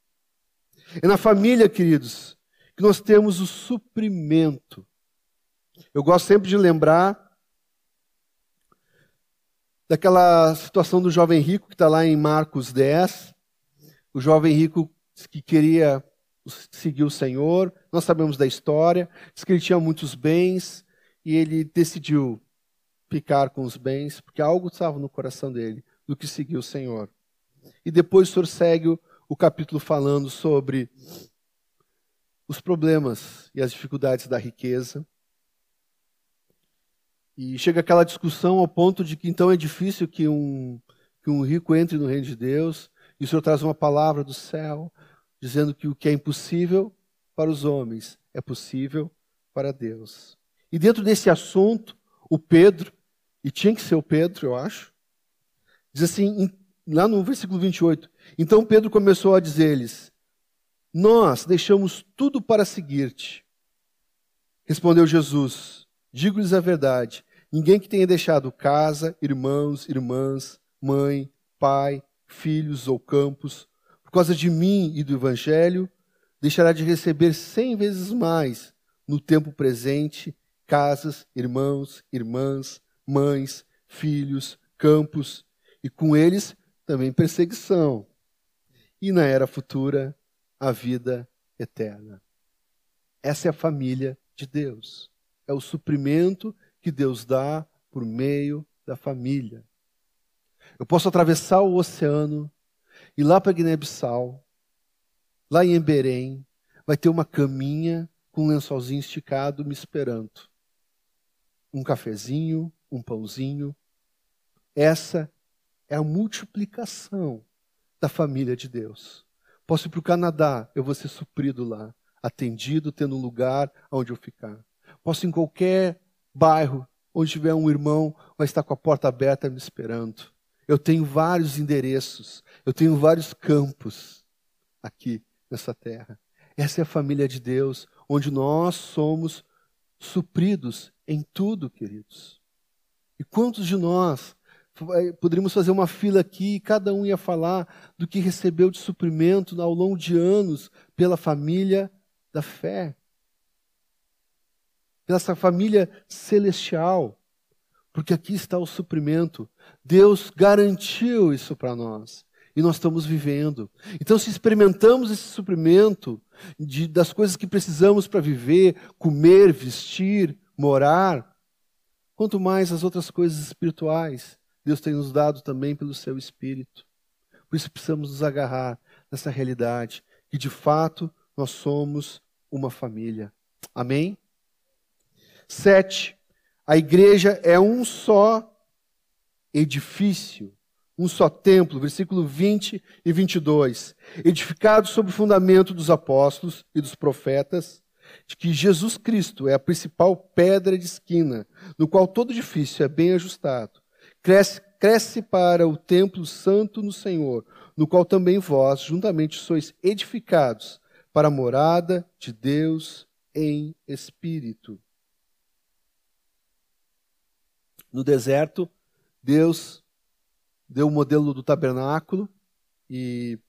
É na família, queridos, que nós temos o suprimento. Eu gosto sempre de lembrar daquela situação do jovem rico que está lá em Marcos 10. O jovem rico que queria seguir o Senhor, nós sabemos da história, diz que ele tinha muitos bens e ele decidiu ficar com os bens, porque algo estava no coração dele do que seguir o Senhor. E depois o Senhor segue o, capítulo falando sobre os problemas e as dificuldades da riqueza. E chega aquela discussão ao ponto de que então é difícil que um, que um rico entre no reino de Deus, e o Senhor traz uma palavra do céu, dizendo que o que é impossível para os homens é possível para Deus. E dentro desse assunto, o Pedro, e tinha que ser o Pedro, eu acho, diz assim, lá no versículo 28, então Pedro começou a dizer-lhes: nós deixamos tudo para seguir-te. Respondeu Jesus: Digo-lhes a verdade: ninguém que tenha deixado casa, irmãos, irmãs, mãe, pai, filhos ou campos, por causa de mim e do Evangelho, deixará de receber cem vezes mais no tempo presente casas, irmãos, irmãs, mães, filhos, campos, e com eles também perseguição. E na era futura, a vida eterna. Essa é a família de Deus. É o suprimento que Deus dá por meio da família. Eu posso atravessar o oceano e lá para Guiné-Bissau, lá em Emberém, vai ter uma caminha com um lençolzinho esticado me esperando. Um cafezinho, um pãozinho. Essa é a multiplicação da família de Deus. Posso ir para o Canadá, eu vou ser suprido lá, atendido, tendo um lugar onde eu ficar. Posso ir em qualquer bairro onde tiver um irmão, vai estar com a porta aberta me esperando. Eu tenho vários endereços, eu tenho vários campos aqui nessa terra. Essa é a família de Deus, onde nós somos supridos em tudo, queridos. E quantos de nós poderíamos fazer uma fila aqui e cada um ia falar do que recebeu de suprimento ao longo de anos pela família da fé, pela família celestial, porque aqui está o suprimento. Deus garantiu isso para nós e nós estamos vivendo. Então, se experimentamos esse suprimento de, das coisas que precisamos para viver, comer, vestir, morar, quanto mais as outras coisas espirituais, Deus tem nos dado também pelo seu Espírito. Por isso precisamos nos agarrar nessa realidade, que de fato nós somos uma família. Amém? Sete, a igreja é um só edifício, um só templo, versículo 20 e 22. Edificado sobre o fundamento dos apóstolos e dos profetas, de que Jesus Cristo é a principal pedra de esquina, no qual todo edifício é bem ajustado. Cresce, cresce para o templo santo no Senhor, no qual também vós, juntamente, sois edificados para a morada de Deus em espírito. No deserto, Deus deu o modelo do tabernáculo e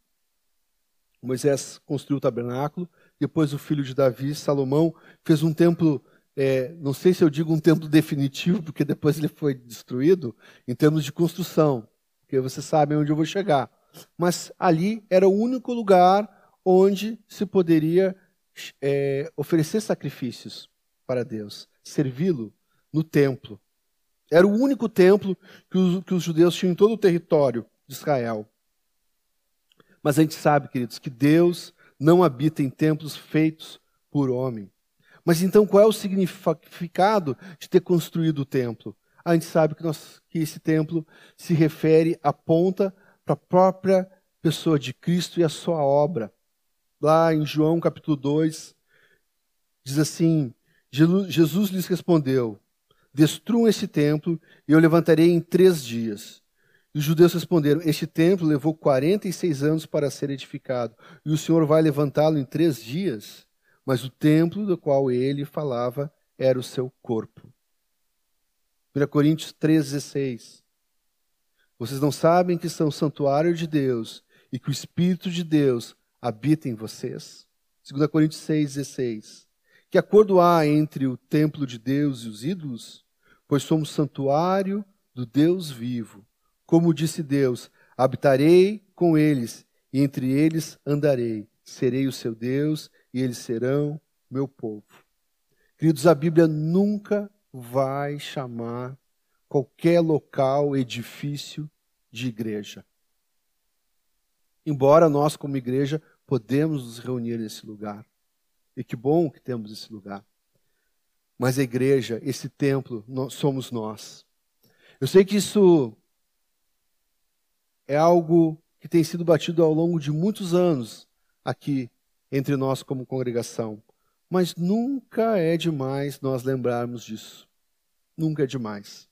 Moisés construiu o tabernáculo. Depois, o filho de Davi, Salomão, fez um templo. É, não sei se eu digo um templo definitivo, porque depois ele foi destruído, em termos de construção, porque vocês sabem onde eu vou chegar. Mas ali era o único lugar onde se poderia é, oferecer sacrifícios para Deus, servi-lo no templo. Era o único templo que os, que os judeus tinham em todo o território de Israel. Mas a gente sabe, queridos, que Deus não habita em templos feitos por homem. Mas então qual é o significado de ter construído o templo? A gente sabe que, nós, que esse templo se refere, aponta para a própria pessoa de Cristo e a sua obra lá em João capítulo 2, diz assim: Jesus lhes respondeu: Destruam este templo e eu levantarei em três dias. E os judeus responderam: Este templo levou 46 anos para ser edificado, e o Senhor vai levantá-lo em três dias. Mas o templo do qual ele falava era o seu corpo. 1 Coríntios 3,16 Vocês não sabem que são santuário de Deus e que o Espírito de Deus habita em vocês. 2 Coríntios 6,16. Que acordo há entre o templo de Deus e os ídolos? Pois somos santuário do Deus vivo. Como disse Deus: habitarei com eles, e entre eles andarei. Serei o seu Deus, e eles serão meu povo. Queridos, a Bíblia nunca vai chamar qualquer local, edifício de igreja. Embora nós, como igreja, podemos nos reunir nesse lugar. E que bom que temos esse lugar. Mas a igreja, esse templo, nós, somos nós. Eu sei que isso é algo que tem sido batido ao longo de muitos anos aqui entre nós como congregação. Mas nunca é demais nós lembrarmos disso. Nunca é demais.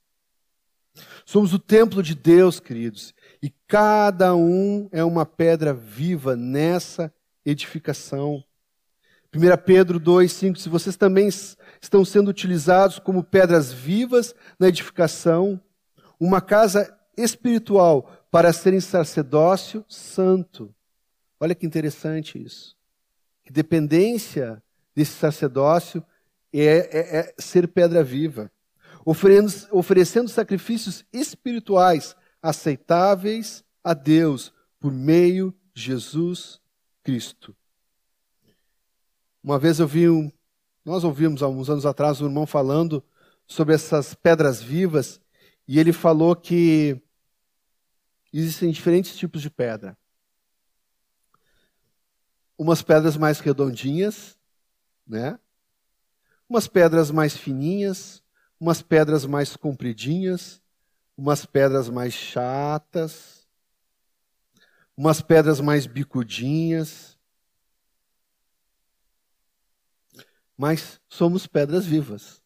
Somos o templo de Deus, queridos, e cada um é uma pedra viva nessa edificação. 1 Pedro 2, 5, se vocês também estão sendo utilizados como pedras vivas na edificação, uma casa espiritual para serem sacerdócio santo. Olha que interessante isso. Que dependência desse sacerdócio é, é, é ser pedra viva, oferecendo, oferecendo sacrifícios espirituais aceitáveis a Deus por meio de Jesus Cristo. Uma vez eu vi um, nós ouvimos há uns anos atrás um irmão falando sobre essas pedras vivas e ele falou que existem diferentes tipos de pedra. Umas pedras mais redondinhas, né? Umas pedras mais fininhas, umas pedras mais compridinhas, umas pedras mais chatas, umas pedras mais bicudinhas. Mas somos pedras vivas.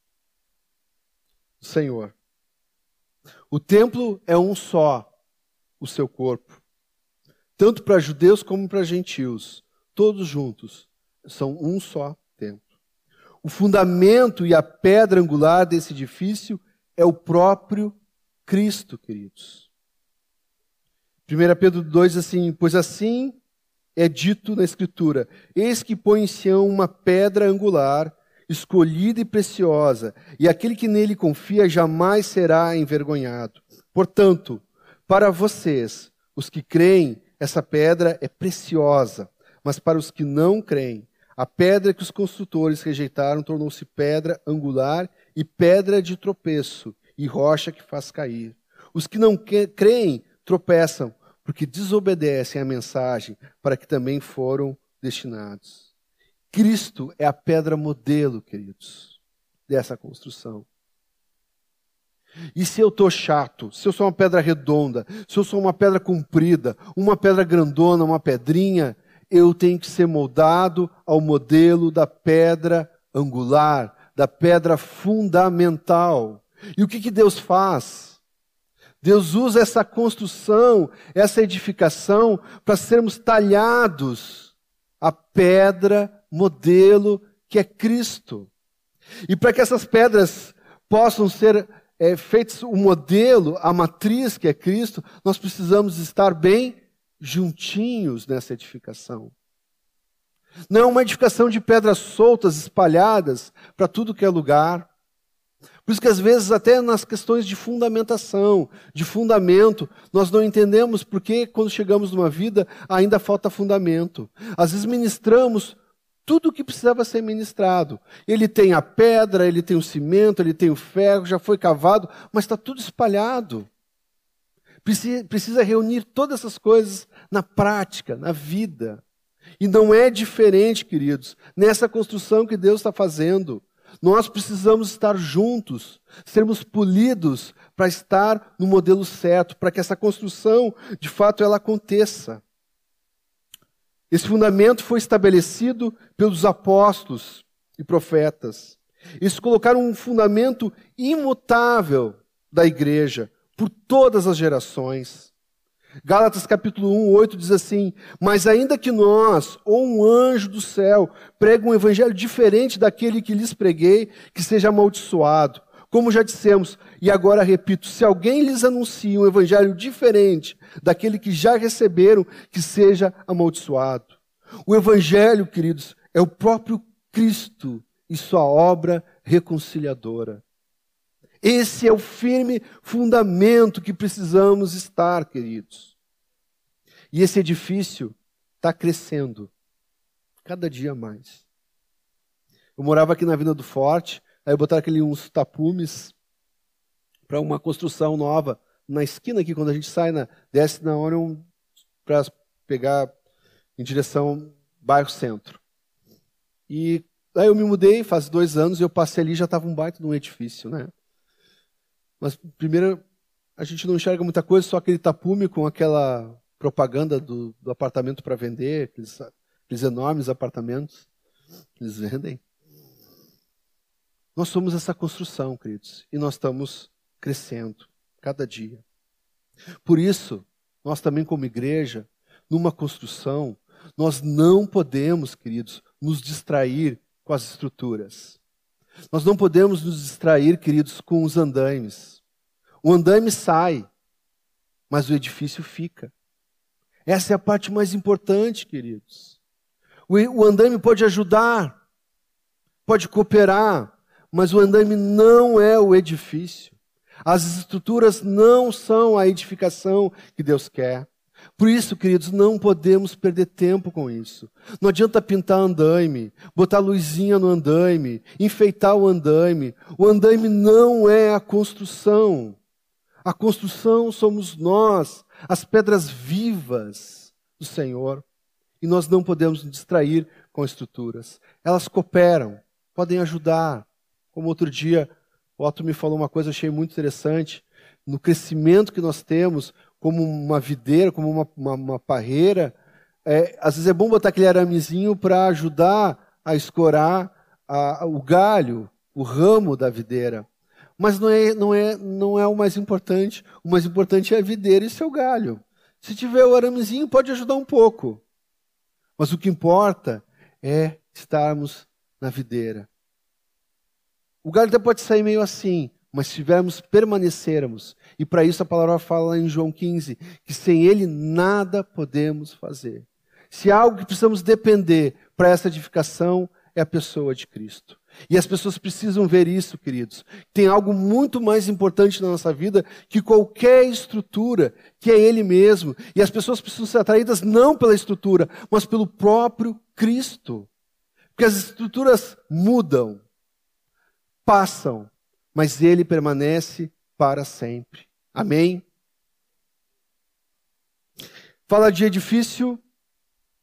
Senhor. O templo é um só, o seu corpo. Tanto para judeus como para gentios, todos juntos, são um só templo. O fundamento e a pedra angular desse edifício é o próprio Cristo, queridos. 1 Pedro 2 assim, pois assim é dito na Escritura: Eis que põe em Sião uma pedra angular, escolhida e preciosa, e aquele que nele confia jamais será envergonhado. Portanto, para vocês, os que creem, essa pedra é preciosa, mas para os que não creem, a pedra que os construtores rejeitaram tornou-se pedra angular e pedra de tropeço e rocha que faz cair. Os que não creem tropeçam, porque desobedecem à mensagem para que também foram destinados. Cristo é a pedra modelo, queridos, dessa construção. E se eu estou chato, se eu sou uma pedra redonda, se eu sou uma pedra comprida, uma pedra grandona, uma pedrinha, eu tenho que ser moldado ao modelo da pedra angular, da pedra fundamental. E o que, que Deus faz? Deus usa essa construção, essa edificação, para sermos talhados a pedra modelo que é Cristo. E para que essas pedras possam ser é, feitas o modelo, a matriz que é Cristo, nós precisamos estar bem juntinhos nessa edificação. Não é uma edificação de pedras soltas, espalhadas para tudo que é lugar. Por isso que às vezes até nas questões de fundamentação, de fundamento, nós não entendemos porque quando chegamos numa vida ainda falta fundamento. Às vezes ministramos tudo o que precisava ser ministrado. Ele tem a pedra, ele tem o cimento, ele tem o ferro, já foi cavado, mas está tudo espalhado. Precisa, precisa reunir todas essas coisas na prática, na vida. E não é diferente, queridos, nessa construção que Deus está fazendo. Nós precisamos estar juntos, sermos polidos para estar no modelo certo, para que essa construção, de fato, ela aconteça. Esse fundamento foi estabelecido pelos apóstolos e profetas. Eles colocaram um fundamento imutável da igreja por todas as gerações. Gálatas capítulo 1, 8 diz assim: Mas ainda que nós, ou um anjo do céu, pregue um evangelho diferente daquele que lhes preguei, que seja amaldiçoado. Como já dissemos, e agora repito: se alguém lhes anuncia um evangelho diferente daquele que já receberam, que seja amaldiçoado. O evangelho, queridos, é o próprio Cristo e sua obra reconciliadora. Esse é o firme fundamento que precisamos estar, queridos. E esse edifício está crescendo cada dia mais. Eu morava aqui na Vila do Forte, aí botaram aquele uns tapumes para uma construção nova na esquina aqui, quando a gente sai, na, desce na um, para pegar em direção bairro centro. E aí eu me mudei faz dois anos eu passei ali já estava um baita de um edifício, né? Mas primeiro a gente não enxerga muita coisa, só aquele tapume com aquela propaganda do, do apartamento para vender, aqueles, aqueles enormes apartamentos que eles vendem. Nós somos essa construção, queridos, e nós estamos crescendo cada dia. Por isso, nós também, como igreja, numa construção, nós não podemos, queridos, nos distrair com as estruturas. Nós não podemos nos distrair, queridos, com os andaimes. O andaime sai, mas o edifício fica. Essa é a parte mais importante, queridos. O andaime pode ajudar, pode cooperar, mas o andaime não é o edifício. As estruturas não são a edificação que Deus quer. Por isso, queridos, não podemos perder tempo com isso. Não adianta pintar andaime, botar luzinha no andaime, enfeitar o andaime. O andaime não é a construção. A construção somos nós, as pedras vivas do Senhor. E nós não podemos nos distrair com estruturas. Elas cooperam, podem ajudar. Como outro dia, o Otto me falou uma coisa, achei muito interessante. No crescimento que nós temos, como uma videira, como uma, uma, uma parreira, é, às vezes é bom botar aquele aramezinho para ajudar a escorar a, o galho, o ramo da videira. Mas não é, não, é, não é o mais importante. O mais importante é a videira e seu galho. Se tiver o aramezinho, pode ajudar um pouco. Mas o que importa é estarmos na videira. O galho até pode sair meio assim, mas se tivermos, permanecermos. E para isso a palavra fala em João 15, que sem ele nada podemos fazer. Se há algo que precisamos depender para essa edificação, é a pessoa de Cristo. E as pessoas precisam ver isso, queridos. Tem algo muito mais importante na nossa vida que qualquer estrutura, que é Ele mesmo. E as pessoas precisam ser atraídas não pela estrutura, mas pelo próprio Cristo. Porque as estruturas mudam, passam, mas Ele permanece para sempre. Amém? Fala de edifício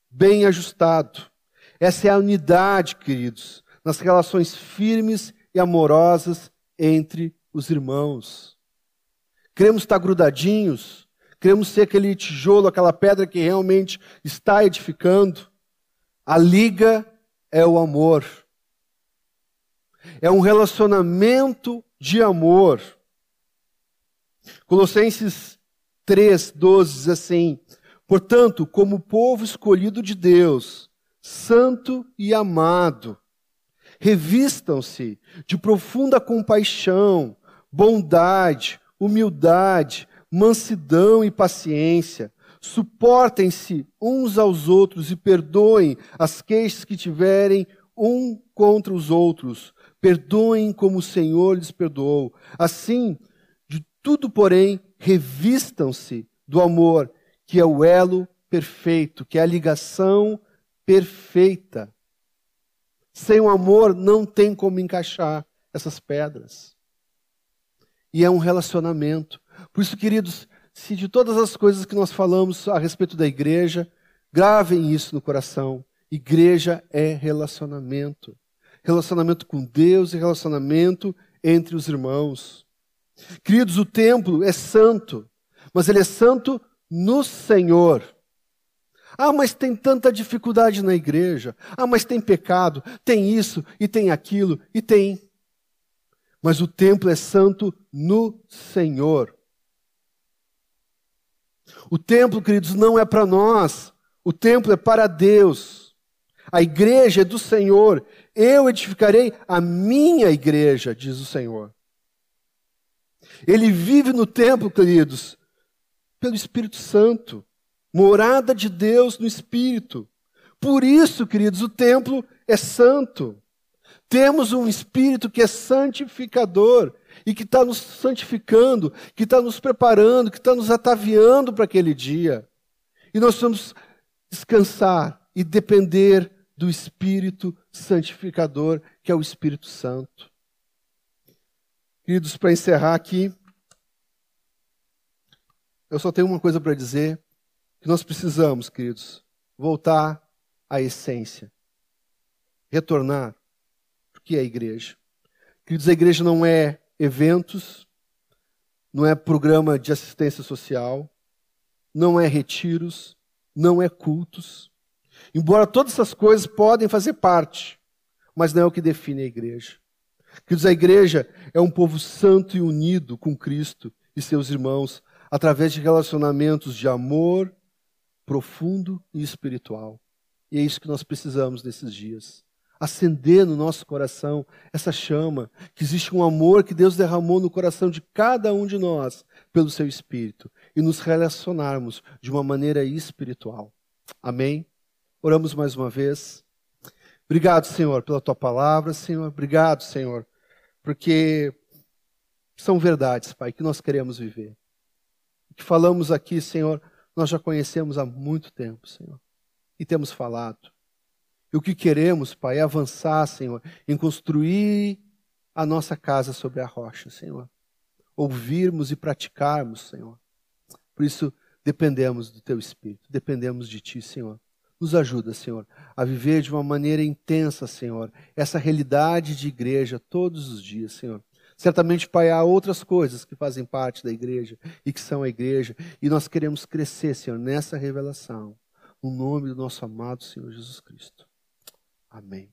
bem ajustado. Essa é a unidade, queridos nas relações firmes e amorosas entre os irmãos. Queremos estar grudadinhos, queremos ser aquele tijolo, aquela pedra que realmente está edificando. A liga é o amor. É um relacionamento de amor. Colossenses 3, 12 diz assim: Portanto, como povo escolhido de Deus, santo e amado, Revistam-se de profunda compaixão, bondade, humildade, mansidão e paciência. Suportem-se uns aos outros e perdoem as queixas que tiverem um contra os outros. Perdoem como o Senhor lhes perdoou. Assim, de tudo, porém, revistam-se do amor, que é o elo perfeito, que é a ligação perfeita. Sem o amor não tem como encaixar essas pedras. E é um relacionamento. Por isso, queridos, se de todas as coisas que nós falamos a respeito da igreja, gravem isso no coração. Igreja é relacionamento. Relacionamento com Deus e relacionamento entre os irmãos. Queridos, o templo é santo, mas ele é santo no Senhor. Ah, mas tem tanta dificuldade na igreja. Ah, mas tem pecado, tem isso e tem aquilo e tem. Mas o templo é santo no Senhor. O templo, queridos, não é para nós. O templo é para Deus. A igreja é do Senhor. Eu edificarei a minha igreja, diz o Senhor. Ele vive no templo, queridos, pelo Espírito Santo morada de Deus no Espírito. Por isso, queridos, o templo é santo. Temos um Espírito que é santificador e que está nos santificando, que está nos preparando, que está nos ataviando para aquele dia. E nós vamos descansar e depender do Espírito santificador, que é o Espírito Santo. Queridos, para encerrar aqui, eu só tenho uma coisa para dizer que nós precisamos, queridos, voltar à essência, retornar. O que é a igreja? Queridos, a igreja não é eventos, não é programa de assistência social, não é retiros, não é cultos. Embora todas essas coisas podem fazer parte, mas não é o que define a igreja. Queridos, a igreja é um povo santo e unido com Cristo e seus irmãos através de relacionamentos de amor, profundo e espiritual. E é isso que nós precisamos nesses dias. acender no nosso coração essa chama, que existe um amor que Deus derramou no coração de cada um de nós pelo seu Espírito e nos relacionarmos de uma maneira espiritual. Amém? Oramos mais uma vez. Obrigado, Senhor, pela tua palavra, Senhor. Obrigado, Senhor, porque são verdades, Pai, que nós queremos viver. O que falamos aqui, Senhor, nós já conhecemos há muito tempo, Senhor, e temos falado. E o que queremos, Pai, é avançar, Senhor, em construir a nossa casa sobre a rocha, Senhor. Ouvirmos e praticarmos, Senhor. Por isso, dependemos do Teu Espírito, dependemos de Ti, Senhor. Nos ajuda, Senhor, a viver de uma maneira intensa, Senhor, essa realidade de igreja todos os dias, Senhor. Certamente, Pai, há outras coisas que fazem parte da igreja e que são a igreja, e nós queremos crescer, Senhor, nessa revelação, no nome do nosso amado Senhor Jesus Cristo. Amém.